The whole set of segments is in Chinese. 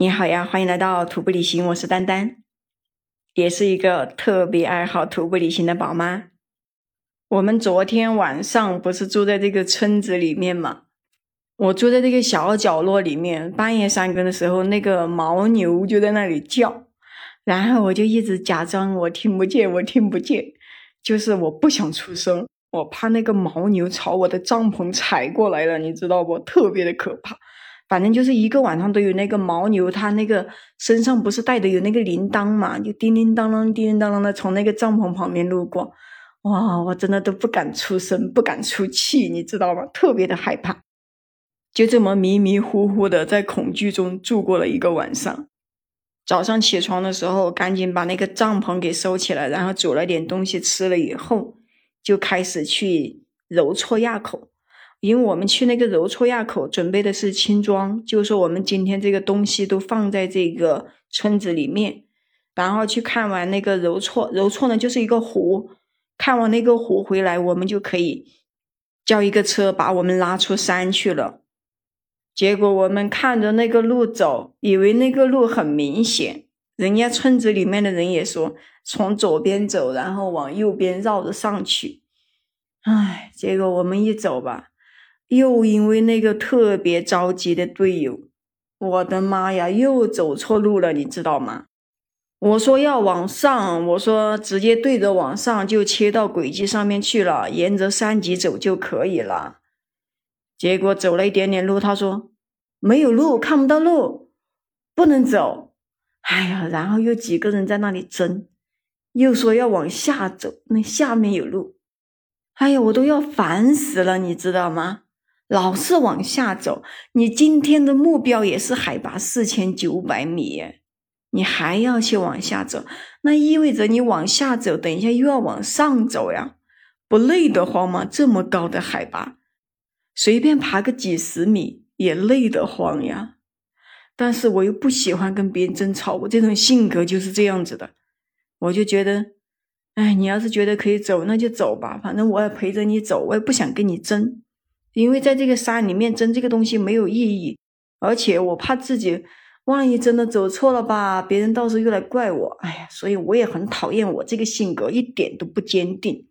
你好呀，欢迎来到徒步旅行，我是丹丹，也是一个特别爱好徒步旅行的宝妈。我们昨天晚上不是住在这个村子里面嘛？我住在这个小角落里面，半夜三更的时候，那个牦牛就在那里叫，然后我就一直假装我听不见，我听不见，就是我不想出声，我怕那个牦牛朝我的帐篷踩过来了，你知道不？特别的可怕。反正就是一个晚上都有那个牦牛，它那个身上不是带的有那个铃铛嘛，就叮叮当啷、叮叮当啷的从那个帐篷旁边路过，哇，我真的都不敢出声，不敢出气，你知道吗？特别的害怕，就这么迷迷糊糊的在恐惧中度过了一个晚上。早上起床的时候，赶紧把那个帐篷给收起来，然后煮了点东西吃了以后，就开始去揉搓垭口。因为我们去那个揉搓垭口准备的是轻装，就是说我们今天这个东西都放在这个村子里面，然后去看完那个揉搓，揉搓呢就是一个湖，看完那个湖回来，我们就可以叫一个车把我们拉出山去了。结果我们看着那个路走，以为那个路很明显，人家村子里面的人也说从左边走，然后往右边绕着上去。唉，结果我们一走吧。又因为那个特别着急的队友，我的妈呀，又走错路了，你知道吗？我说要往上，我说直接对着往上就切到轨迹上面去了，沿着山脊走就可以了。结果走了一点点路，他说没有路，看不到路，不能走。哎呀，然后又几个人在那里争，又说要往下走，那下面有路。哎呀，我都要烦死了，你知道吗？老是往下走，你今天的目标也是海拔四千九百米，你还要去往下走，那意味着你往下走，等一下又要往上走呀，不累得慌吗？这么高的海拔，随便爬个几十米也累得慌呀。但是我又不喜欢跟别人争吵，我这种性格就是这样子的，我就觉得，哎，你要是觉得可以走，那就走吧，反正我也陪着你走，我也不想跟你争。因为在这个山里面争这个东西没有意义，而且我怕自己万一真的走错了吧，别人到时候又来怪我。哎呀，所以我也很讨厌我这个性格，一点都不坚定。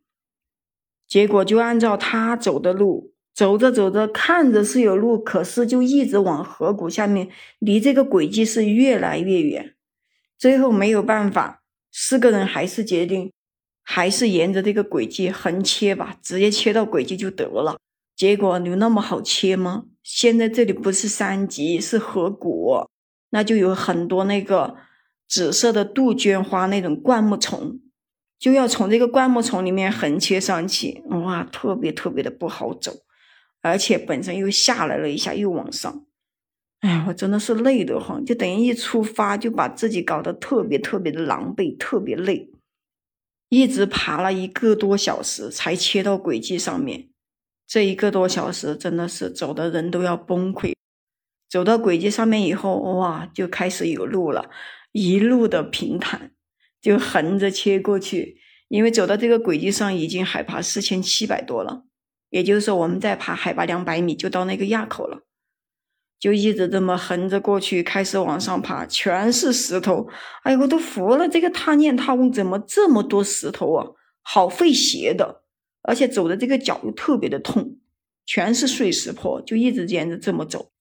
结果就按照他走的路，走着走着看着是有路，可是就一直往河谷下面，离这个轨迹是越来越远。最后没有办法，四个人还是决定，还是沿着这个轨迹横切吧，直接切到轨迹就得了。结果有那么好切吗？现在这里不是山脊，是河谷，那就有很多那个紫色的杜鹃花那种灌木丛，就要从这个灌木丛里面横切上去，哇，特别特别的不好走，而且本身又下来了一下，又往上，哎呀，我真的是累得慌，就等于一出发就把自己搞得特别特别的狼狈，特别累，一直爬了一个多小时才切到轨迹上面。这一个多小时真的是走的人都要崩溃。走到轨迹上面以后，哇，就开始有路了，一路的平坦，就横着切过去。因为走到这个轨迹上已经海拔四千七百多了，也就是说我们再爬海拔两百米就到那个垭口了，就一直这么横着过去，开始往上爬，全是石头。哎呀，我都服了，这个踏念踏翁怎么这么多石头啊？好费鞋的。而且走的这个脚又特别的痛，全是碎石坡，就一直沿着这么走。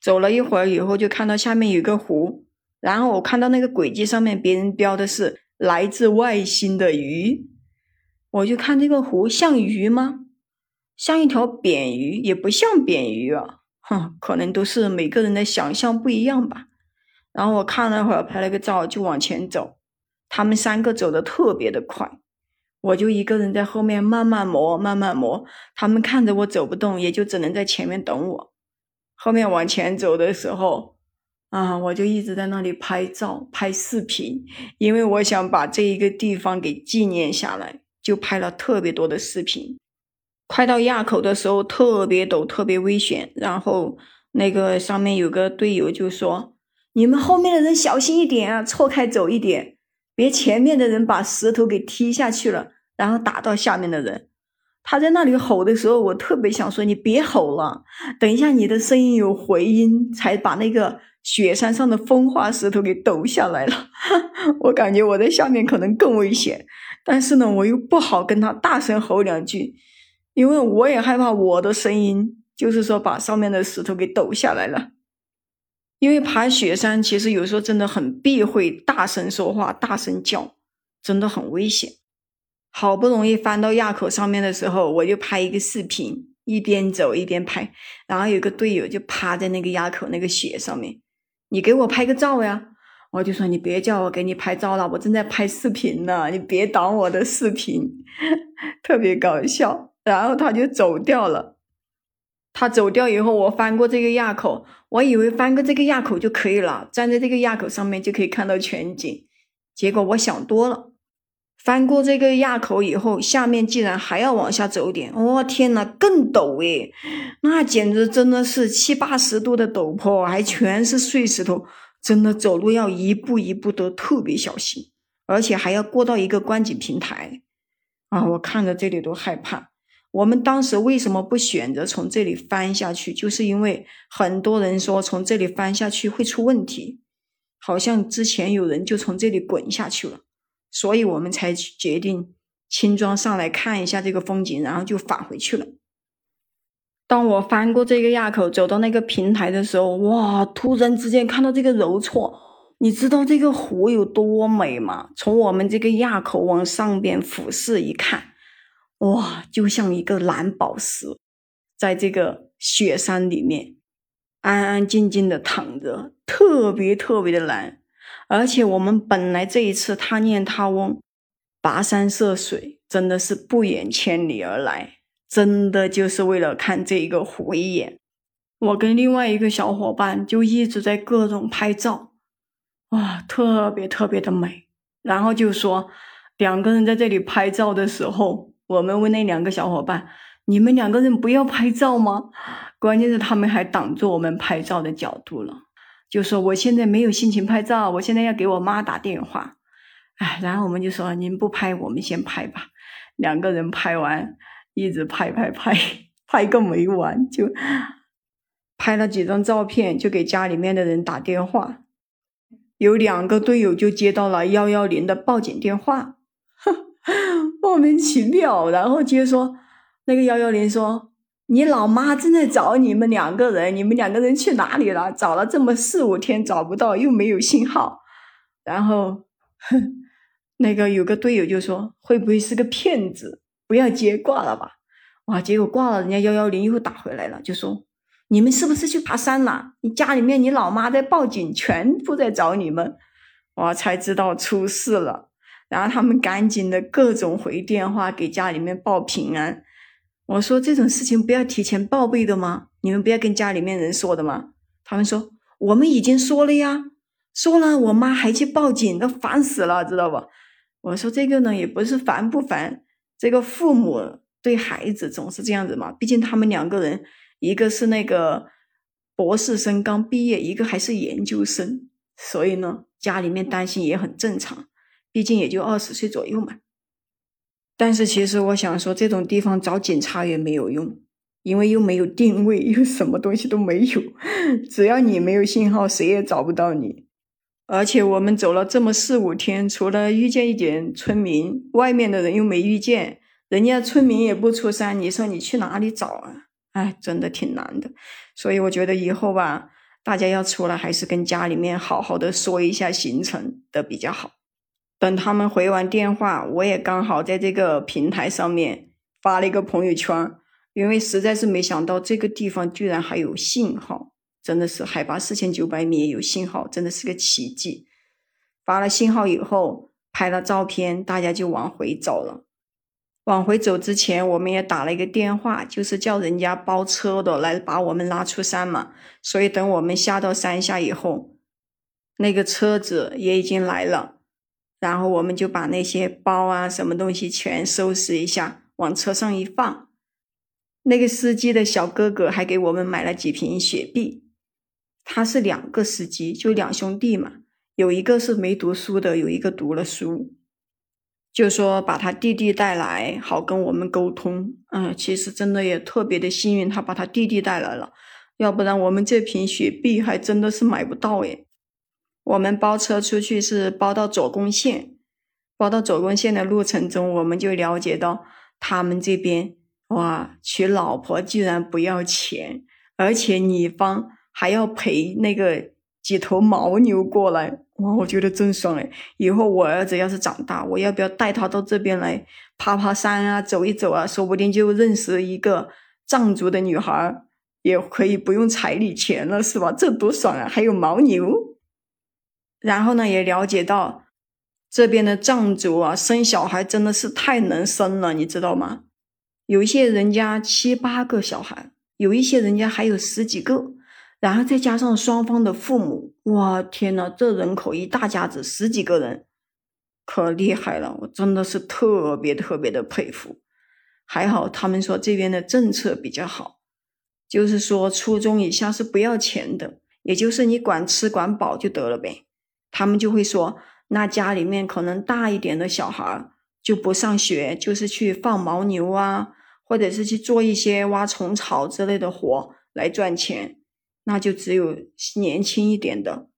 走了一会儿以后，就看到下面有个湖，然后我看到那个轨迹上面别人标的是来自外星的鱼，我就看这个湖像鱼吗？像一条扁鱼，也不像扁鱼啊，哼，可能都是每个人的想象不一样吧。然后我看了会儿，拍了个照，就往前走。他们三个走的特别的快。我就一个人在后面慢慢磨，慢慢磨。他们看着我走不动，也就只能在前面等我。后面往前走的时候，啊，我就一直在那里拍照、拍视频，因为我想把这一个地方给纪念下来，就拍了特别多的视频。快到垭口的时候，特别陡，特别危险。然后那个上面有个队友就说：“你们后面的人小心一点啊，错开走一点。”别前面的人把石头给踢下去了，然后打到下面的人。他在那里吼的时候，我特别想说：“你别吼了，等一下你的声音有回音，才把那个雪山上的风化石头给抖下来了。我感觉我在下面可能更危险，但是呢，我又不好跟他大声吼两句，因为我也害怕我的声音，就是说把上面的石头给抖下来了。因为爬雪山其实有时候真的很避讳大声说话、大声叫，真的很危险。好不容易翻到垭口上面的时候，我就拍一个视频，一边走一边拍。然后有个队友就趴在那个垭口那个雪上面，你给我拍个照呀！我就说你别叫我给你拍照了，我正在拍视频呢，你别挡我的视频，特别搞笑。然后他就走掉了。他走掉以后，我翻过这个垭口，我以为翻过这个垭口就可以了，站在这个垭口上面就可以看到全景。结果我想多了，翻过这个垭口以后，下面竟然还要往下走点。我天呐，更陡诶，那简直真的是七八十度的陡坡，还全是碎石头，真的走路要一步一步都特别小心，而且还要过到一个观景平台啊！我看着这里都害怕。我们当时为什么不选择从这里翻下去？就是因为很多人说从这里翻下去会出问题，好像之前有人就从这里滚下去了，所以我们才决定轻装上来看一下这个风景，然后就返回去了。当我翻过这个垭口，走到那个平台的时候，哇！突然之间看到这个柔措，你知道这个湖有多美吗？从我们这个垭口往上边俯视一看。哇，就像一个蓝宝石，在这个雪山里面安安静静的躺着，特别特别的蓝。而且我们本来这一次他念他翁，跋山涉水，真的是不远千里而来，真的就是为了看这一个湖一眼。我跟另外一个小伙伴就一直在各种拍照，哇，特别特别的美。然后就说两个人在这里拍照的时候。我们问那两个小伙伴：“你们两个人不要拍照吗？”关键是他们还挡住我们拍照的角度了，就说：“我现在没有心情拍照，我现在要给我妈打电话。”哎，然后我们就说：“您不拍，我们先拍吧。”两个人拍完，一直拍拍拍，拍个没完，就拍了几张照片，就给家里面的人打电话。有两个队友就接到了幺幺零的报警电话。莫名其妙，然后接着说那个幺幺零说：“你老妈正在找你们两个人，你们两个人去哪里了？找了这么四五天找不到，又没有信号。”然后，哼，那个有个队友就说：“会不会是个骗子？不要接，挂了吧。”哇，结果挂了，人家幺幺零又打回来了，就说：“你们是不是去爬山了？你家里面你老妈在报警，全部在找你们。”我才知道出事了。然后他们赶紧的各种回电话给家里面报平安。我说这种事情不要提前报备的吗？你们不要跟家里面人说的吗？他们说我们已经说了呀，说了，我妈还去报警，都烦死了，知道不？我说这个呢也不是烦不烦，这个父母对孩子总是这样子嘛。毕竟他们两个人，一个是那个博士生刚毕业，一个还是研究生，所以呢家里面担心也很正常。毕竟也就二十岁左右嘛，但是其实我想说，这种地方找警察也没有用，因为又没有定位，又什么东西都没有。只要你没有信号，谁也找不到你。而且我们走了这么四五天，除了遇见一点村民，外面的人又没遇见，人家村民也不出山，你说你去哪里找啊？哎，真的挺难的。所以我觉得以后吧，大家要出来，还是跟家里面好好的说一下行程的比较好。等他们回完电话，我也刚好在这个平台上面发了一个朋友圈，因为实在是没想到这个地方居然还有信号，真的是海拔四千九百米有信号，真的是个奇迹。发了信号以后，拍了照片，大家就往回走了。往回走之前，我们也打了一个电话，就是叫人家包车的来把我们拉出山嘛。所以等我们下到山下以后，那个车子也已经来了。然后我们就把那些包啊、什么东西全收拾一下，往车上一放。那个司机的小哥哥还给我们买了几瓶雪碧。他是两个司机，就两兄弟嘛，有一个是没读书的，有一个读了书，就说把他弟弟带来，好跟我们沟通。嗯，其实真的也特别的幸运，他把他弟弟带来了，要不然我们这瓶雪碧还真的是买不到耶。我们包车出去是包到左贡县，包到左贡县的路程中，我们就了解到他们这边哇，娶老婆居然不要钱，而且女方还要陪那个几头牦牛过来。哇，我觉得真爽哎！以后我儿子要是长大，我要不要带他到这边来爬爬山啊，走一走啊？说不定就认识一个藏族的女孩，也可以不用彩礼钱了，是吧？这多爽啊！还有牦牛，然后呢，也了解到这边的藏族啊，生小孩真的是太能生了，你知道吗？有一些人家七八个小孩，有一些人家还有十几个。然后再加上双方的父母，哇天呐，这人口一大家子十几个人，可厉害了！我真的是特别特别的佩服。还好他们说这边的政策比较好，就是说初中以下是不要钱的，也就是你管吃管饱就得了呗。他们就会说，那家里面可能大一点的小孩就不上学，就是去放牦牛啊，或者是去做一些挖虫草之类的活来赚钱。那就只有年轻一点的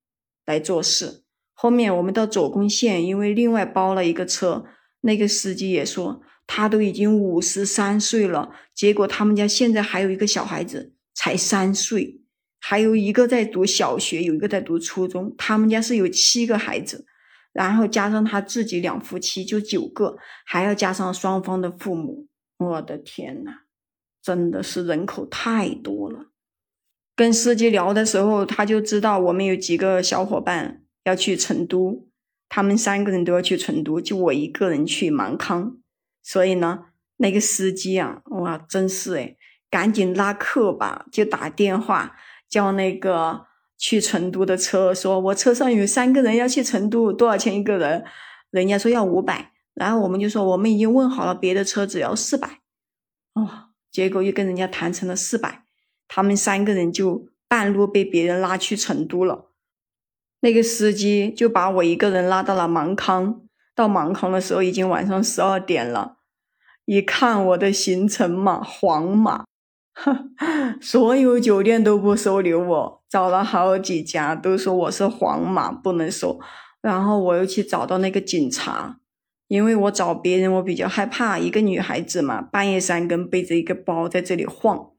来做事。后面我们到左贡县，因为另外包了一个车，那个司机也说他都已经五十三岁了，结果他们家现在还有一个小孩子才三岁，还有一个在读小学，有一个在读初中。他们家是有七个孩子，然后加上他自己两夫妻就九个，还要加上双方的父母。我的天呐，真的是人口太多了。跟司机聊的时候，他就知道我们有几个小伙伴要去成都，他们三个人都要去成都，就我一个人去芒康。所以呢，那个司机啊，哇，真是诶赶紧拉客吧，就打电话叫那个去成都的车，说我车上有三个人要去成都，多少钱一个人？人家说要五百，然后我们就说我们已经问好了，别的车只要四百，哦，结果又跟人家谈成了四百。他们三个人就半路被别人拉去成都了，那个司机就把我一个人拉到了芒康。到芒康的时候已经晚上十二点了，一看我的行程码黄码，所有酒店都不收留我，找了好几家都说我是黄码不能收。然后我又去找到那个警察，因为我找别人我比较害怕，一个女孩子嘛，半夜三更背着一个包在这里晃。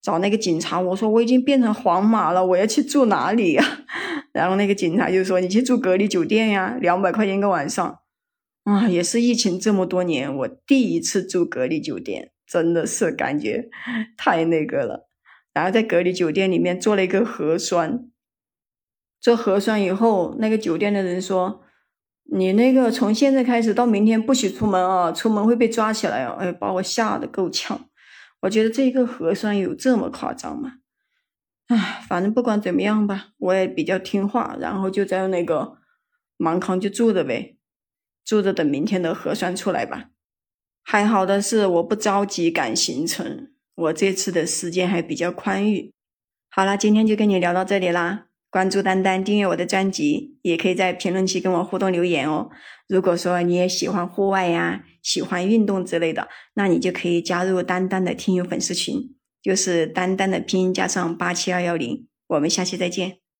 找那个警察，我说我已经变成黄码了，我要去住哪里呀？然后那个警察就说：“你去住隔离酒店呀，两百块钱一个晚上。”啊，也是疫情这么多年，我第一次住隔离酒店，真的是感觉太那个了。然后在隔离酒店里面做了一个核酸，做核酸以后，那个酒店的人说：“你那个从现在开始到明天不许出门啊，出门会被抓起来哦。”哎，把我吓得够呛。我觉得这个核酸有这么夸张吗？唉，反正不管怎么样吧，我也比较听话，然后就在那个芒康就住着呗，住着等明天的核酸出来吧。还好的是我不着急赶行程，我这次的时间还比较宽裕。好了，今天就跟你聊到这里啦。关注丹丹，订阅我的专辑，也可以在评论区跟我互动留言哦。如果说你也喜欢户外呀，喜欢运动之类的，那你就可以加入丹丹的听友粉丝群，就是丹丹的拼音加上八七二幺零。我们下期再见。